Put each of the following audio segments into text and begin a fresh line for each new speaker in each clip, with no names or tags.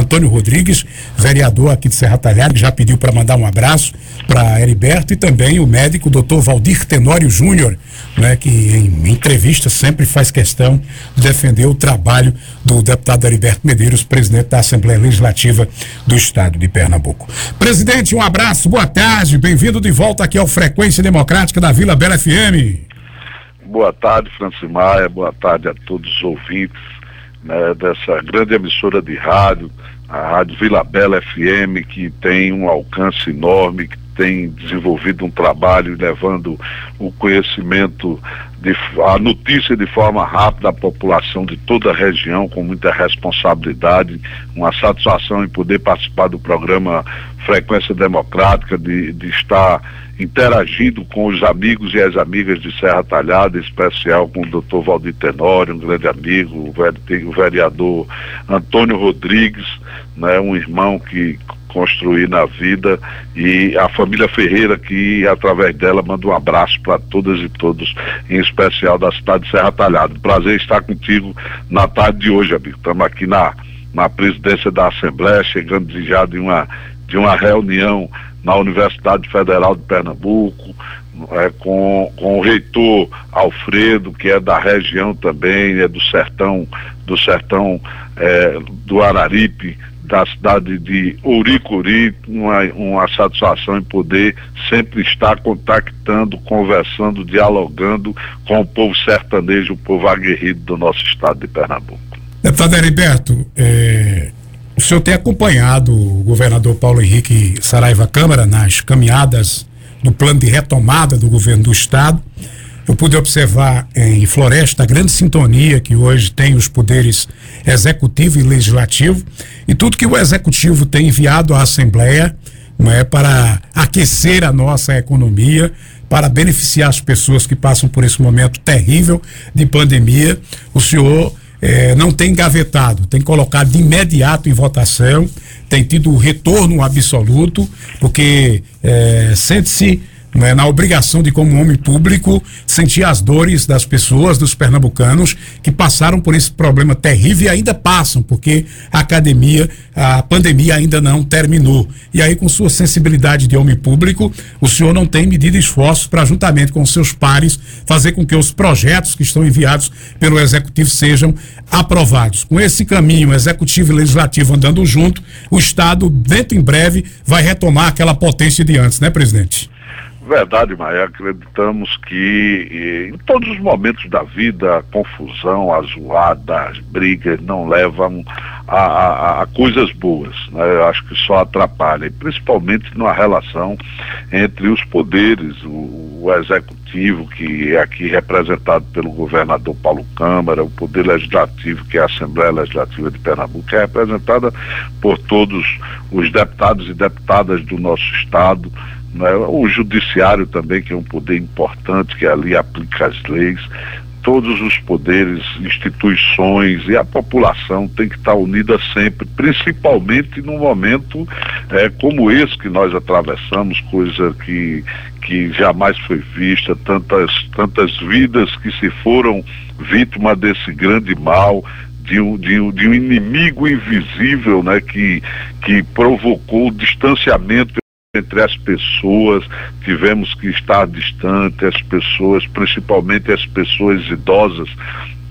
Antônio Rodrigues, vereador aqui de Serra Talhada, que já pediu para mandar um abraço para Heriberto e também o médico doutor Valdir Tenório Júnior, né, que em entrevista sempre faz questão de defender o trabalho do deputado Heriberto Medeiros, presidente da Assembleia Legislativa do Estado de Pernambuco. Presidente, um abraço, boa tarde, bem-vindo de volta aqui ao Frequência Democrática da Vila Bela FM.
Boa tarde, Francimaia, boa tarde a todos os ouvintes né, dessa grande emissora de rádio, a Rádio Vila Bela FM, que tem um alcance enorme, que tem desenvolvido um trabalho levando o conhecimento, de, a notícia de forma rápida à população de toda a região, com muita responsabilidade, uma satisfação em poder participar do programa Frequência Democrática, de, de estar interagindo com os amigos e as amigas de Serra Talhada, em especial com o doutor Valdir Tenório, um grande amigo, o vereador Antônio Rodrigues, né, um irmão que construir na vida e a família Ferreira que através dela manda um abraço para todas e todos, em especial da cidade de Serra Talhada. Prazer estar contigo na tarde de hoje, amigo. Estamos aqui na, na presidência da Assembleia, chegando já de uma, de uma reunião na Universidade Federal de Pernambuco, é, com, com o reitor Alfredo, que é da região também, é do sertão, do sertão é, do Araripe, da cidade de Ouricuri, uma, uma satisfação em poder sempre estar contactando, conversando, dialogando com o povo sertanejo, o povo aguerrido do nosso estado de Pernambuco.
Deputado Heriberto, é, o senhor tem acompanhado o governador Paulo Henrique Saraiva Câmara nas caminhadas do plano de retomada do governo do estado. Eu pude observar em Floresta a grande sintonia que hoje tem os poderes executivo e legislativo e tudo que o executivo tem enviado à Assembleia não é para aquecer a nossa economia, para beneficiar as pessoas que passam por esse momento terrível de pandemia. O senhor é, não tem engavetado, tem colocado de imediato em votação, tem tido retorno absoluto, porque é, sente-se né, na obrigação de, como homem público, sentir as dores das pessoas, dos pernambucanos que passaram por esse problema terrível e ainda passam, porque a academia, a pandemia ainda não terminou. E aí, com sua sensibilidade de homem público, o senhor não tem medido esforços para, juntamente com seus pares, fazer com que os projetos que estão enviados pelo executivo sejam aprovados. Com esse caminho, executivo e legislativo andando junto, o Estado, dentro em breve, vai retomar aquela potência de antes, né, presidente?
Verdade, Maia, acreditamos que em todos os momentos da vida, a confusão, a zoada, as brigas não levam a, a, a coisas boas. Né? Eu acho que só atrapalha, e principalmente na relação entre os poderes, o, o executivo, que é aqui representado pelo governador Paulo Câmara, o poder legislativo, que é a Assembleia Legislativa de Pernambuco, que é representada por todos os deputados e deputadas do nosso estado né? o judiciário também, que é um poder importante, que ali aplica as leis, todos os poderes, instituições e a população tem que estar unida sempre, principalmente num momento é, como esse que nós atravessamos, coisa que, que jamais foi vista, tantas, tantas vidas que se foram vítima desse grande mal, de um, de um, de um inimigo invisível né, que, que provocou o distanciamento entre as pessoas, tivemos que estar distante, as pessoas, principalmente as pessoas idosas,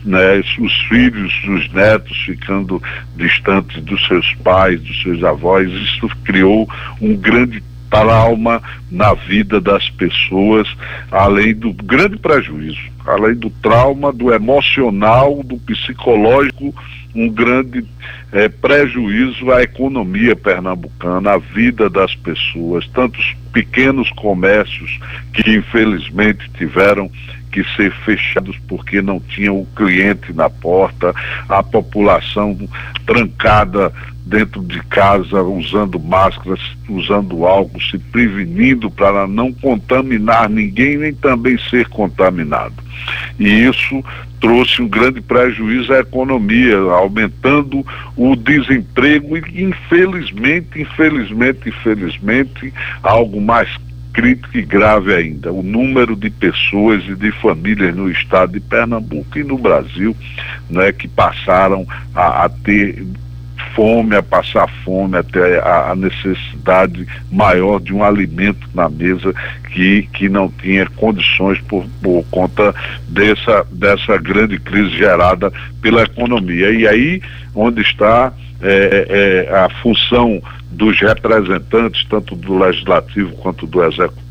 né, os filhos, os netos ficando distantes dos seus pais, dos seus avós, isso criou um grande trauma na vida das pessoas, além do grande prejuízo, além do trauma, do emocional, do psicológico, um grande é, prejuízo à economia pernambucana, à vida das pessoas, tantos pequenos comércios que infelizmente tiveram que ser fechados porque não tinham o cliente na porta, a população trancada dentro de casa, usando máscaras, usando álcool, se prevenindo para não contaminar ninguém, nem também ser contaminado. E isso trouxe um grande prejuízo à economia, aumentando o desemprego e, infelizmente, infelizmente, infelizmente, algo mais crítico e grave ainda, o número de pessoas e de famílias no estado de Pernambuco e no Brasil né, que passaram a, a ter fome, a passar fome, até a, a, necessidade maior de um alimento na mesa que, que não tinha condições por, por conta dessa, dessa grande crise gerada pela economia. E aí onde está é, é, a função dos representantes, tanto do legislativo quanto do executivo,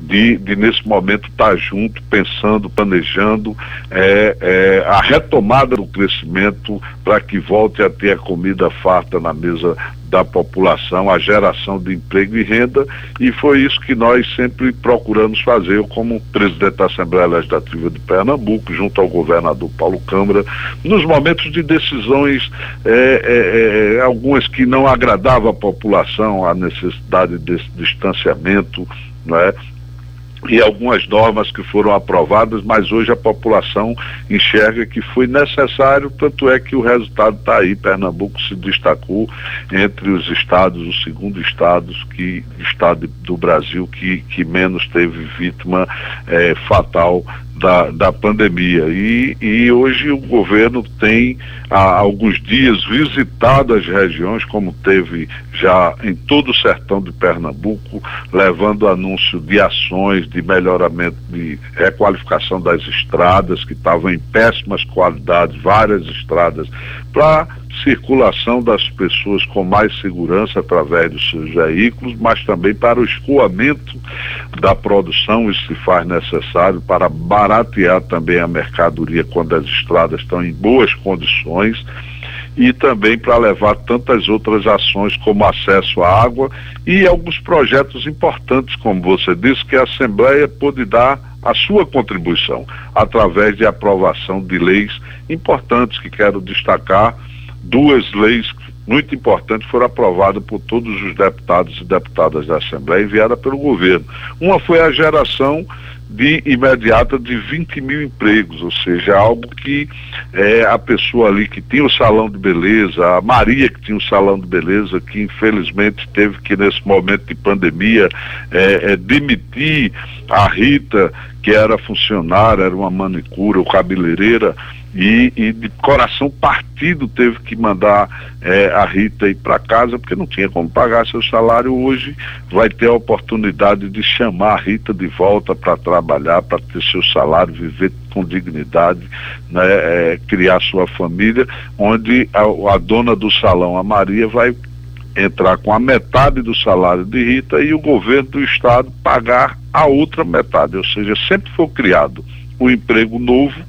de, de nesse momento estar junto, pensando, planejando é, é, a retomada do crescimento para que volte a ter a comida farta na mesa da população, a geração de emprego e renda, e foi isso que nós sempre procuramos fazer. Eu, como presidente da Assembleia Legislativa de Pernambuco, junto ao governador Paulo Câmara, nos momentos de decisões, é, é, é, algumas que não agradavam a população, a necessidade desse distanciamento, não é? E algumas normas que foram aprovadas, mas hoje a população enxerga que foi necessário, tanto é que o resultado está aí. Pernambuco se destacou entre os estados, o segundo estado que estado do Brasil que, que menos teve vítima é, fatal da, da pandemia. E, e hoje o governo tem há alguns dias visitado as regiões, como teve já em todo o sertão de Pernambuco, levando anúncio de ações de melhoramento, de requalificação das estradas, que estavam em péssimas qualidades, várias estradas, para circulação das pessoas com mais segurança através dos seus veículos, mas também para o escoamento da produção, isso se faz necessário para baratear também a mercadoria quando as estradas estão em boas condições e também para levar tantas outras ações como acesso à água e alguns projetos importantes, como você disse, que a Assembleia pôde dar a sua contribuição através de aprovação de leis importantes que quero destacar duas leis muito importantes foram aprovadas por todos os deputados e deputadas da Assembleia enviada pelo governo. Uma foi a geração de imediata de 20 mil empregos, ou seja, algo que é, a pessoa ali que tinha o salão de beleza, a Maria que tinha o salão de beleza, que infelizmente teve que nesse momento de pandemia é, é, demitir a Rita, que era funcionária, era uma manicura ou cabeleireira, e, e, de coração partido teve que mandar é, a Rita ir para casa porque não tinha como pagar seu salário. Hoje vai ter a oportunidade de chamar a Rita de volta para trabalhar, para ter seu salário, viver com dignidade, né, é, criar sua família, onde a, a dona do salão, a Maria, vai entrar com a metade do salário de Rita e o governo do estado pagar a outra metade, ou seja, sempre foi criado um emprego novo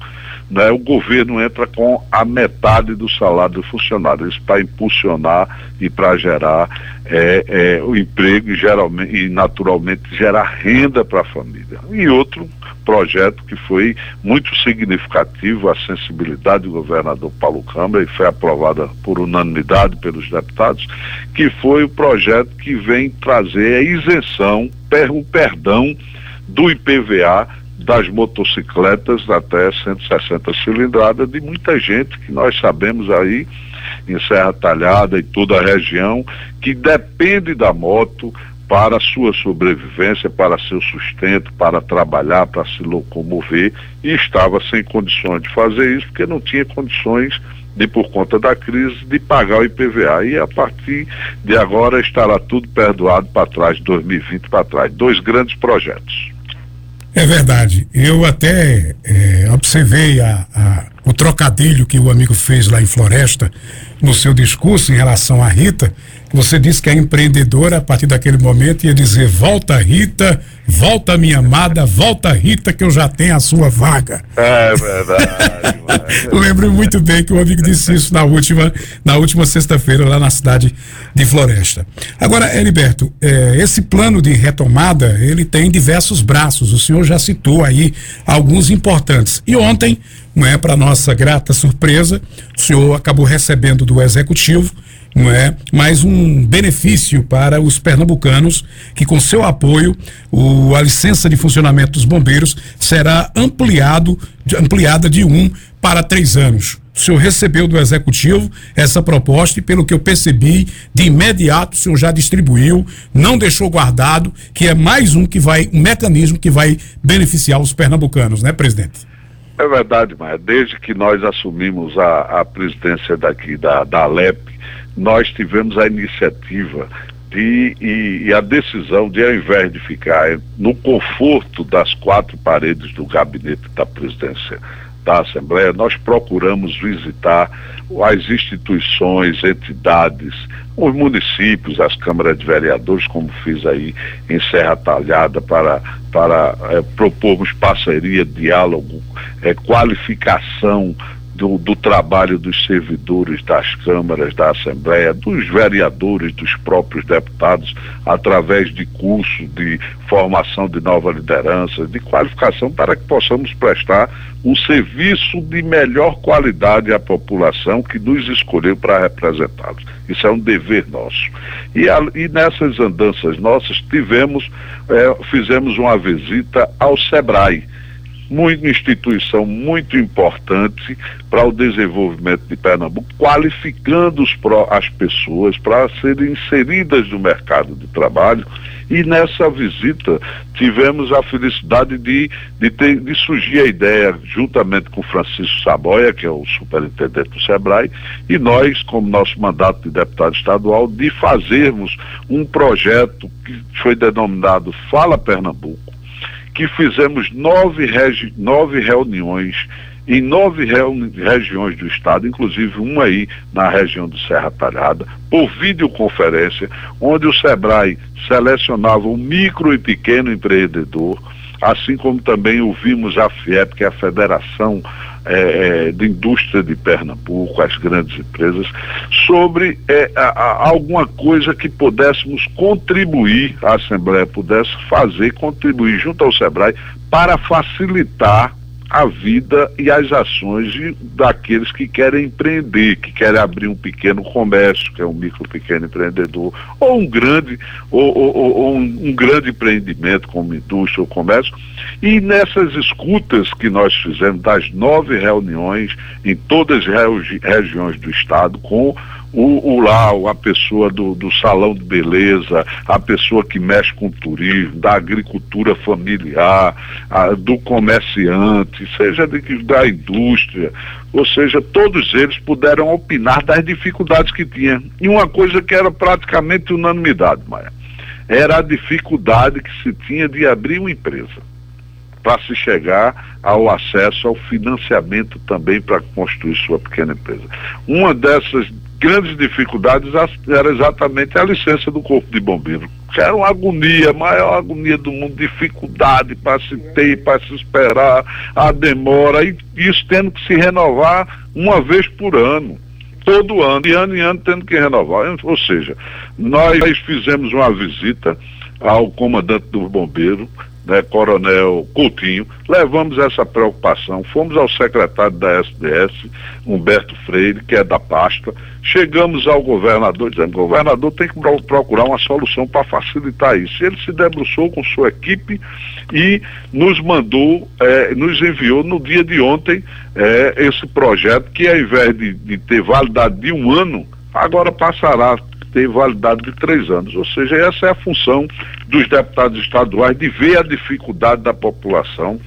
né, o governo entra com a metade do salário do funcionário, isso para impulsionar e para gerar é, é, o emprego e, geralmente, e naturalmente gerar renda para a família. E outro projeto que foi muito significativo, a sensibilidade do governador Paulo Câmara, e foi aprovada por unanimidade pelos deputados, que foi o projeto que vem trazer a isenção, o perdão do IPVA das motocicletas até 160 cilindradas de muita gente que nós sabemos aí em Serra Talhada e toda a região que depende da moto para sua sobrevivência, para seu sustento, para trabalhar, para se locomover e estava sem condições de fazer isso porque não tinha condições de por conta da crise de pagar o IPVA e a partir de agora estará tudo perdoado para trás, 2020 para trás. Dois grandes projetos.
É verdade. Eu até é, observei a, a, o trocadilho que o amigo fez lá em Floresta no seu discurso em relação à Rita. Você disse que a empreendedora, a partir daquele momento, ia dizer: Volta, Rita, volta, minha amada, volta, Rita, que eu já tenho a sua vaga.
É verdade.
Lembro muito bem que o amigo disse isso na última, na última sexta-feira, lá na cidade de Floresta. Agora, Heriberto, é, esse plano de retomada, ele tem diversos braços. O senhor já citou aí alguns importantes. E ontem, não é, para nossa grata surpresa, o senhor acabou recebendo do executivo não é? Mais um benefício para os pernambucanos que com seu apoio o, a licença de funcionamento dos bombeiros será ampliado, ampliada de um para três anos. O senhor recebeu do executivo essa proposta e, pelo que eu percebi, de imediato o senhor já distribuiu, não deixou guardado, que é mais um que vai, um mecanismo que vai beneficiar os pernambucanos, né, presidente?
É verdade, mas desde que nós assumimos a, a presidência daqui da, da Alep, nós tivemos a iniciativa de, e, e, a decisão de, ao invés de ficar no conforto das quatro paredes do gabinete da presidência da Assembleia, nós procuramos visitar as instituições, entidades, os municípios, as câmaras de vereadores, como fiz aí em Serra Talhada, para, para é, propormos parceria, diálogo, é, qualificação do, do, trabalho dos servidores das câmaras, da Assembleia, dos vereadores, dos próprios deputados, através de cursos de formação de nova liderança, de qualificação, para que possamos prestar um serviço de melhor qualidade à população que nos escolheu para representá-los. Isso é um dever nosso. E, a, e nessas andanças nossas tivemos, é, fizemos uma visita ao SEBRAE muito instituição muito importante para o desenvolvimento de Pernambuco, qualificando os, as pessoas para serem inseridas no mercado de trabalho. E nessa visita tivemos a felicidade de, de, ter, de surgir a ideia, juntamente com Francisco Saboia, que é o superintendente do SEBRAE, e nós, como nosso mandato de deputado estadual, de fazermos um projeto que foi denominado Fala Pernambuco que fizemos nove, regi nove reuniões em nove regiões do estado, inclusive uma aí na região do Serra Talhada, por videoconferência, onde o SEBRAE selecionava o micro e pequeno empreendedor, assim como também ouvimos a FIEP, que é a Federação é, é, Indústria de Pernambuco, as grandes empresas, sobre é, a, a, alguma coisa que pudéssemos contribuir, a Assembleia pudesse fazer, contribuir junto ao SEBRAE para facilitar a vida e as ações de, daqueles que querem empreender, que querem abrir um pequeno comércio, que é um micro pequeno empreendedor, ou um grande, ou, ou, ou um, um, grande empreendimento como indústria ou comércio. E nessas escutas que nós fizemos das nove reuniões em todas as regiões do estado com o, o lá, a pessoa do, do salão de beleza, a pessoa que mexe com turismo, da agricultura familiar, a, do comerciante, seja de, da indústria, ou seja, todos eles puderam opinar das dificuldades que tinha. E uma coisa que era praticamente unanimidade, Maia, era a dificuldade que se tinha de abrir uma empresa para se chegar ao acesso ao financiamento também para construir sua pequena empresa. Uma dessas grandes dificuldades era exatamente a licença do Corpo de Bombeiro. Era uma agonia, a maior agonia do mundo, dificuldade para se ter, para se esperar, a demora, e isso tendo que se renovar uma vez por ano. Todo ano, de ano em ano tendo que renovar. Ou seja, nós fizemos uma visita ao comandante do bombeiro, né, Coronel Coutinho, levamos essa preocupação, fomos ao secretário da SDS, Humberto Freire, que é da pasta, chegamos ao governador dizendo, o governador tem que procurar uma solução para facilitar isso. Ele se debruçou com sua equipe e nos mandou, eh, nos enviou no dia de ontem eh, esse projeto que ao invés de, de ter validade de um ano, agora passará ter validade de três anos. Ou seja, essa é a função dos deputados estaduais de ver a dificuldade da população,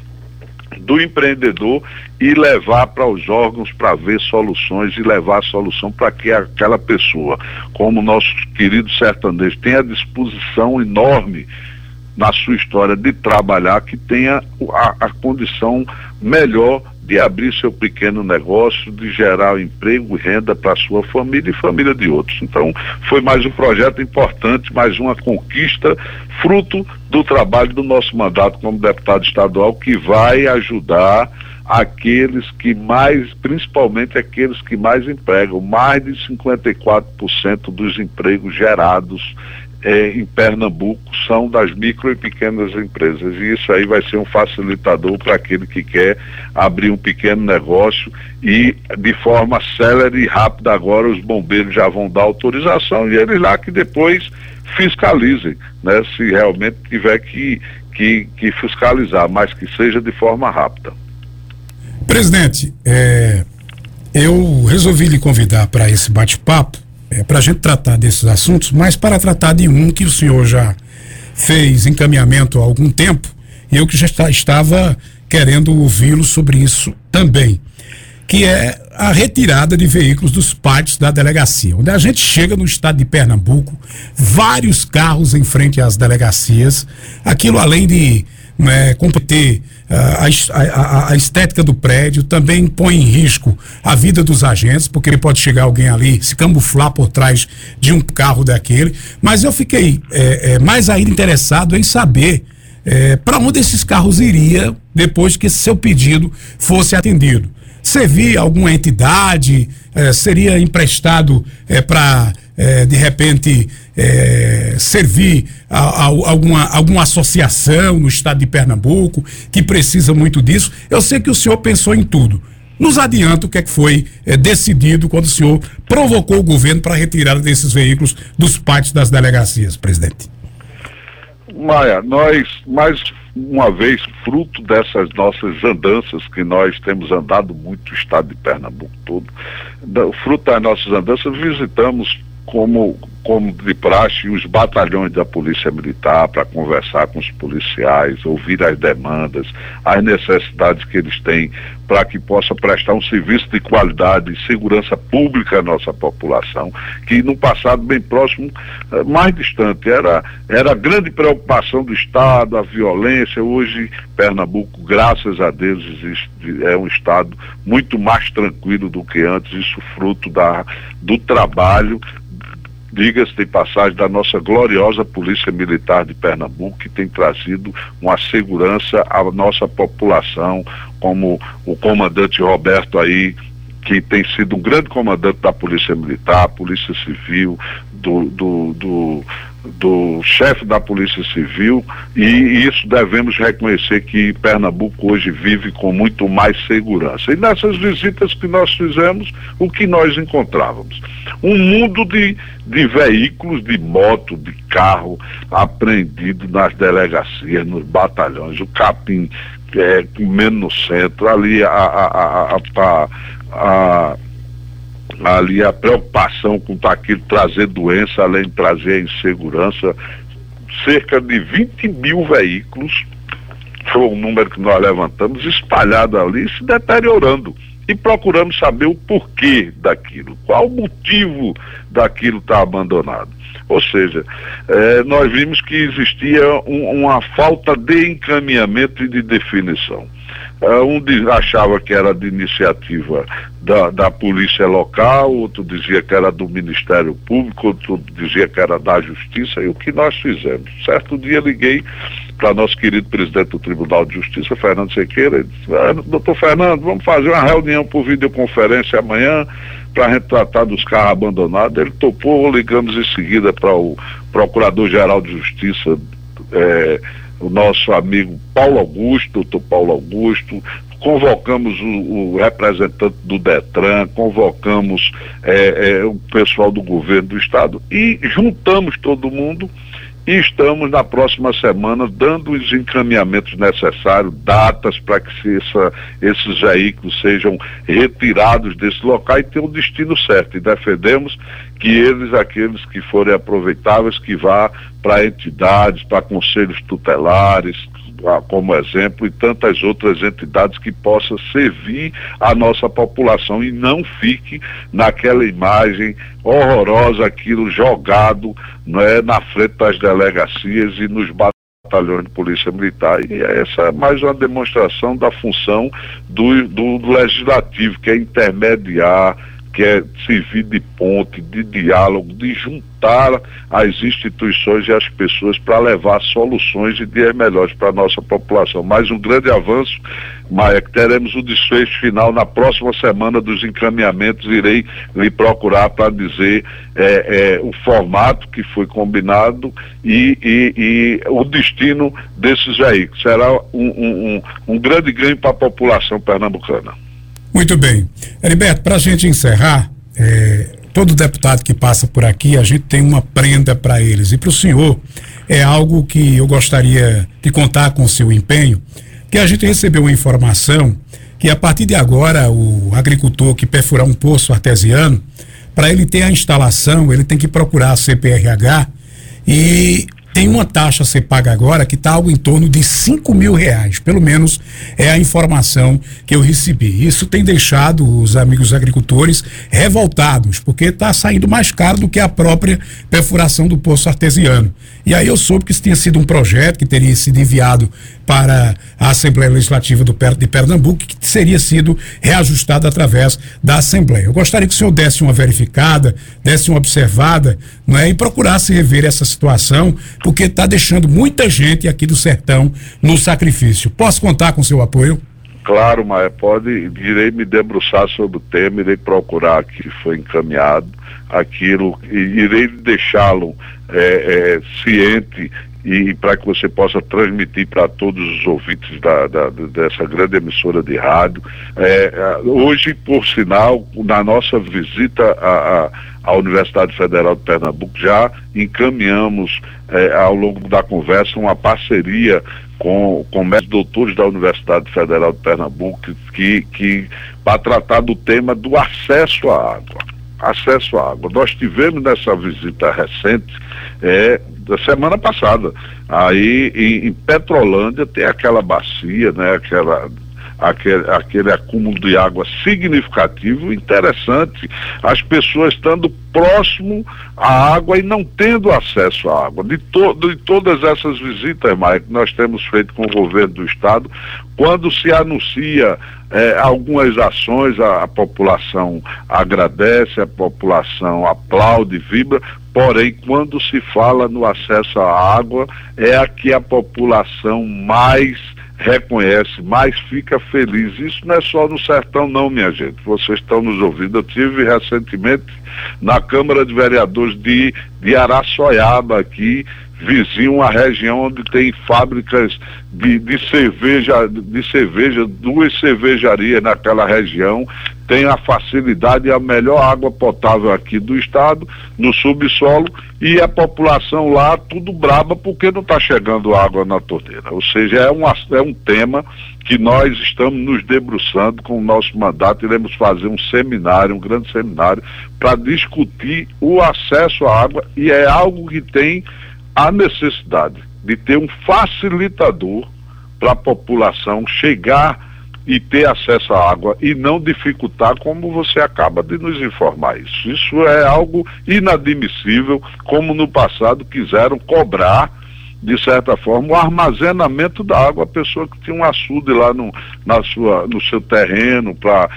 do empreendedor e levar para os órgãos para ver soluções e levar a solução para que aquela pessoa, como nosso querido sertanejo, tenha a disposição enorme na sua história de trabalhar, que tenha a, a condição melhor de abrir seu pequeno negócio, de gerar emprego renda para sua família e família de outros. Então, foi mais um projeto importante, mais uma conquista, fruto do trabalho do nosso mandato como deputado estadual, que vai ajudar aqueles que mais, principalmente aqueles que mais empregam, mais de 54% dos empregos gerados é, em Pernambuco são das micro e pequenas empresas. E isso aí vai ser um facilitador para aquele que quer abrir um pequeno negócio e de forma célere e rápida agora os bombeiros já vão dar autorização e eles lá que depois fiscalizem, né, se realmente tiver que, que, que fiscalizar, mas que seja de forma rápida.
Presidente, é, eu resolvi lhe convidar para esse bate-papo é, para a gente tratar desses assuntos, mas para tratar de um que o senhor já fez encaminhamento há algum tempo, e eu que já está, estava querendo ouvi-lo sobre isso também, que é a retirada de veículos dos pátios da delegacia. Onde a gente chega no estado de Pernambuco, vários carros em frente às delegacias, aquilo além de né, competir ah, a, a, a, estética do prédio, também põe em risco a vida dos agentes, porque pode chegar alguém ali, se camuflar por trás de um carro daquele. Mas eu fiquei é, é, mais ainda interessado em saber é, para onde esses carros iriam depois que seu pedido fosse atendido. Servir alguma entidade, é, seria emprestado é, para é, de repente é, servir a, a, alguma, alguma associação no estado de Pernambuco que precisa muito disso. Eu sei que o senhor pensou em tudo. Nos adianta o que, é que foi é, decidido quando o senhor provocou o governo para a retirada desses veículos dos pátios das delegacias, presidente.
Maia, nós, mais uma vez, fruto dessas nossas andanças, que nós temos andado muito o estado de Pernambuco todo, fruto das nossas andanças, visitamos como, como de praxe, os batalhões da Polícia Militar para conversar com os policiais, ouvir as demandas, as necessidades que eles têm para que possa prestar um serviço de qualidade e segurança pública à nossa população, que no passado bem próximo, eh, mais distante, era, era a grande preocupação do Estado, a violência. Hoje, Pernambuco, graças a Deus, existe, é um Estado muito mais tranquilo do que antes, isso fruto da, do trabalho diga-se de passagem, da nossa gloriosa Polícia Militar de Pernambuco, que tem trazido uma segurança à nossa população, como o comandante Roberto aí, que tem sido um grande comandante da Polícia Militar, Polícia Civil, do, do, do do chefe da Polícia Civil e isso devemos reconhecer que Pernambuco hoje vive com muito mais segurança. E nessas visitas que nós fizemos, o que nós encontrávamos? Um mundo de, de veículos, de moto, de carro apreendido nas delegacias, nos batalhões, o capim é, comendo no centro, ali a, a, a, a, a ali a preocupação com aquilo trazer doença, além de trazer insegurança, cerca de 20 mil veículos, foi um número que nós levantamos, espalhado ali, se deteriorando. E procuramos saber o porquê daquilo, qual o motivo daquilo estar tá abandonado. Ou seja, eh, nós vimos que existia um, uma falta de encaminhamento e de definição. Uh, um achava que era de iniciativa da, da polícia local, outro dizia que era do Ministério Público, outro dizia que era da Justiça, e o que nós fizemos? Certo dia liguei para nosso querido presidente do Tribunal de Justiça, Fernando Sequeira, e disse, ah, doutor Fernando, vamos fazer uma reunião por videoconferência amanhã para a gente tratar dos carros abandonados. Ele topou, ligamos em seguida para o Procurador-Geral de Justiça. Eh, o nosso amigo Paulo Augusto, doutor Paulo Augusto, convocamos o, o, representante do Detran, convocamos é, é, o pessoal do governo do estado e juntamos todo mundo e estamos na próxima semana dando os encaminhamentos necessários, datas para que essa, esses veículos sejam retirados desse local e tenham o destino certo. E defendemos que eles, aqueles que forem aproveitáveis, que vá para entidades, para conselhos tutelares, como exemplo, e tantas outras entidades que possam servir a nossa população e não fique naquela imagem horrorosa, aquilo jogado não é, na frente das delegacias e nos batalhões de polícia militar. E essa é mais uma demonstração da função do, do legislativo, que é intermediar que é servir de ponte, de diálogo, de juntar as instituições e as pessoas para levar soluções e dias melhores para a nossa população. Mais um grande avanço, Maia, que teremos o desfecho final na próxima semana dos encaminhamentos. Irei lhe procurar para dizer é, é, o formato que foi combinado e, e, e, o destino desses veículos. Será um, um, um grande ganho para a população pernambucana.
Muito bem. Heriberto, para a gente encerrar, é, todo deputado que passa por aqui, a gente tem uma prenda para eles. E para o senhor, é algo que eu gostaria de contar com o seu empenho, que a gente recebeu uma informação que a partir de agora o agricultor que perfurar um poço artesiano, para ele ter a instalação, ele tem que procurar a CPRH e tem uma taxa a ser paga agora que está algo em torno de 5 mil reais. Pelo menos é a informação que eu recebi. Isso tem deixado os amigos agricultores revoltados, porque está saindo mais caro do que a própria perfuração do poço artesiano. E aí eu soube que isso tinha sido um projeto que teria sido enviado para a Assembleia Legislativa do, de Pernambuco, que seria sido reajustado através da Assembleia. Eu gostaria que o senhor desse uma verificada, desse uma observada, não é, e procurasse rever essa situação, porque está deixando muita gente aqui do sertão no sacrifício. Posso contar com seu apoio?
Claro, mas pode, irei me debruçar sobre o tema, irei procurar que foi encaminhado aquilo, irei deixá-lo é, é, ciente e para que você possa transmitir para todos os ouvintes da, da, dessa grande emissora de rádio. É, hoje, por sinal, na nossa visita à, à, Universidade Federal de Pernambuco, já encaminhamos é, ao longo da conversa uma parceria com, com médicos doutores da Universidade Federal de Pernambuco que, que para tratar do tema do acesso à água. Acesso à água. Nós tivemos nessa visita recente é, da semana passada. Aí em, em, Petrolândia tem aquela bacia, né? Aquela, aquele, aquele acúmulo de água significativo, interessante. As pessoas estando próximo à água e não tendo acesso à água. De, to, de todas essas visitas, Mike, que nós temos feito com o governo do estado, quando se anuncia é, algumas ações, a, a, população agradece, a população aplaude, vibra, porém, quando se fala no acesso à água, é a que a população mais reconhece, mais fica feliz. Isso não é só no sertão, não, minha gente. Vocês estão nos ouvindo. Eu tive recentemente na Câmara de Vereadores de, de Araçoiaba aqui, vizinho a região onde tem fábricas de, de cerveja, de cerveja, duas cervejarias naquela região, tem a facilidade e a melhor água potável aqui do estado, no subsolo, e a população lá tudo braba porque não está chegando água na torneira. Ou seja, é um, é um tema que nós estamos nos debruçando com o nosso mandato, iremos fazer um seminário, um grande seminário, para discutir o acesso à água, e é algo que tem a necessidade de ter um facilitador para a população chegar e ter acesso à água e não dificultar como você acaba de nos informar isso. Isso é algo inadmissível, como no passado quiseram cobrar de certa forma, o armazenamento da água, a pessoa que tinha um açude lá no, na sua, no seu terreno para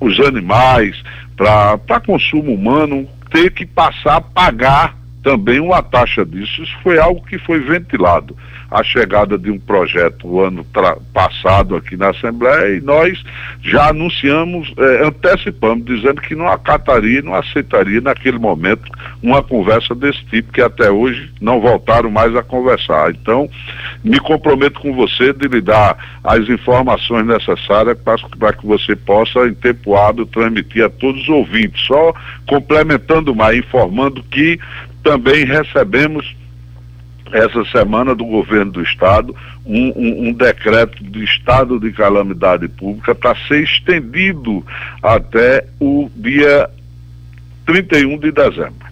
os animais, para consumo humano, ter que passar a pagar também uma taxa disso. Isso foi algo que foi ventilado a chegada de um projeto o ano passado aqui na Assembleia e nós já anunciamos, eh, antecipamos, dizendo que não acataria, não aceitaria naquele momento uma conversa desse tipo, que até hoje não voltaram mais a conversar. Então, me comprometo com você de lhe dar as informações necessárias para que você possa, em tempo hábil, transmitir a todos os ouvintes. Só complementando mais, informando que também recebemos essa semana do governo do estado um, um, um decreto de estado de calamidade pública para ser estendido até o dia 31 de dezembro.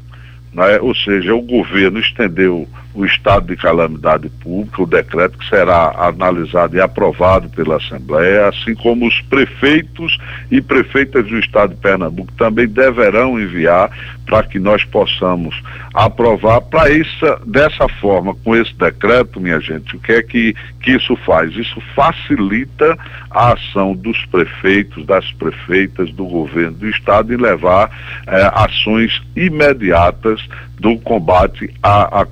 Né? Ou seja, o governo estendeu o estado de calamidade pública, o decreto que será analisado e aprovado pela Assembleia, assim como os prefeitos e prefeitas do estado de Pernambuco também deverão enviar para que nós possamos aprovar para essa dessa forma, com esse decreto, minha gente, o que é que, que isso faz? Isso facilita a ação dos prefeitos, das prefeitas, do governo do estado em levar eh, ações imediatas do combate à, à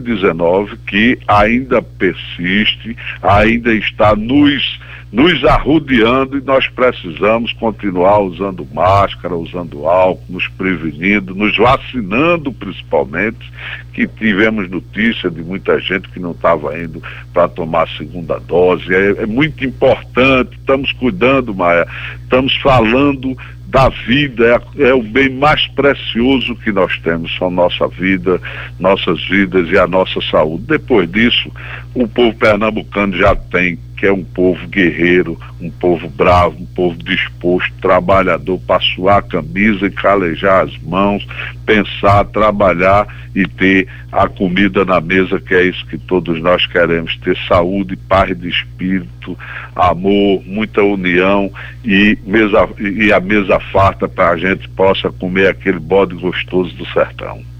Covid-19, que ainda persiste, ainda está nos, nos arrodeando e nós precisamos continuar usando máscara, usando álcool, nos prevenindo, nos vacinando principalmente, que tivemos notícia de muita gente que não estava indo para tomar a segunda dose. É, é muito importante, estamos cuidando, Maia, estamos falando da vida, é, é, o bem mais precioso que nós temos, são nossa vida, nossas vidas e a nossa saúde. Depois disso, o povo pernambucano já tem que é um povo guerreiro, um povo bravo, um povo disposto, trabalhador, para suar a camisa e calejar as mãos, pensar, trabalhar e ter a comida na mesa, que é isso que todos nós queremos, ter saúde, paz de espírito, amor, muita união e, mesa, e a mesa farta para a gente possa comer aquele bode gostoso do sertão.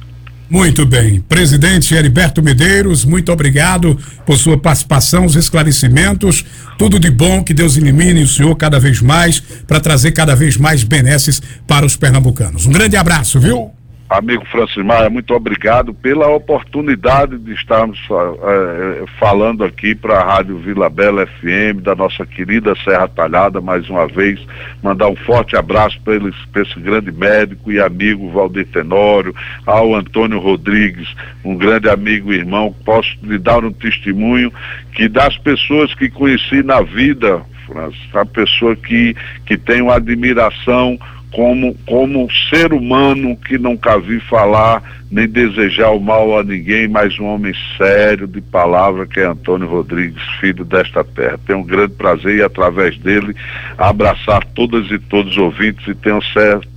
Muito bem. Presidente Heriberto Medeiros, muito obrigado por sua participação, os esclarecimentos. Tudo de bom, que Deus elimine o senhor cada vez mais, para trazer cada vez mais benesses para os pernambucanos. Um grande abraço, viu?
Amigo Francis Maia, muito obrigado pela oportunidade de estarmos uh, falando aqui para a Rádio Vila Bela FM, da nossa querida Serra Talhada, mais uma vez. Mandar um forte abraço para esse grande médico e amigo Valdir Tenório, ao Antônio Rodrigues, um grande amigo e irmão. Posso lhe dar um testemunho que das pessoas que conheci na vida, Francis, a pessoa que, que tem uma admiração como, como ser humano que nunca vi falar nem desejar o mal a ninguém, mas um homem sério de palavra que é Antônio Rodrigues, filho desta terra. Tenho um grande prazer e através dele abraçar todas e todos os ouvintes e tenho,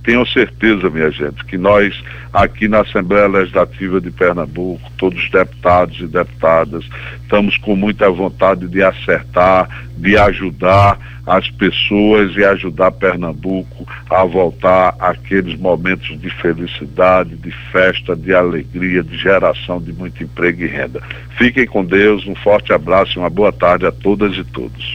tenho certeza, minha gente, que nós aqui na Assembleia Legislativa de Pernambuco, todos os deputados e deputadas, estamos com muita vontade de acertar, de ajudar as pessoas e ajudar Pernambuco a voltar àqueles momentos de felicidade, de festa, de alegria, de geração de muito emprego e renda. Fiquem com Deus, um forte abraço e uma boa tarde a todas e todos.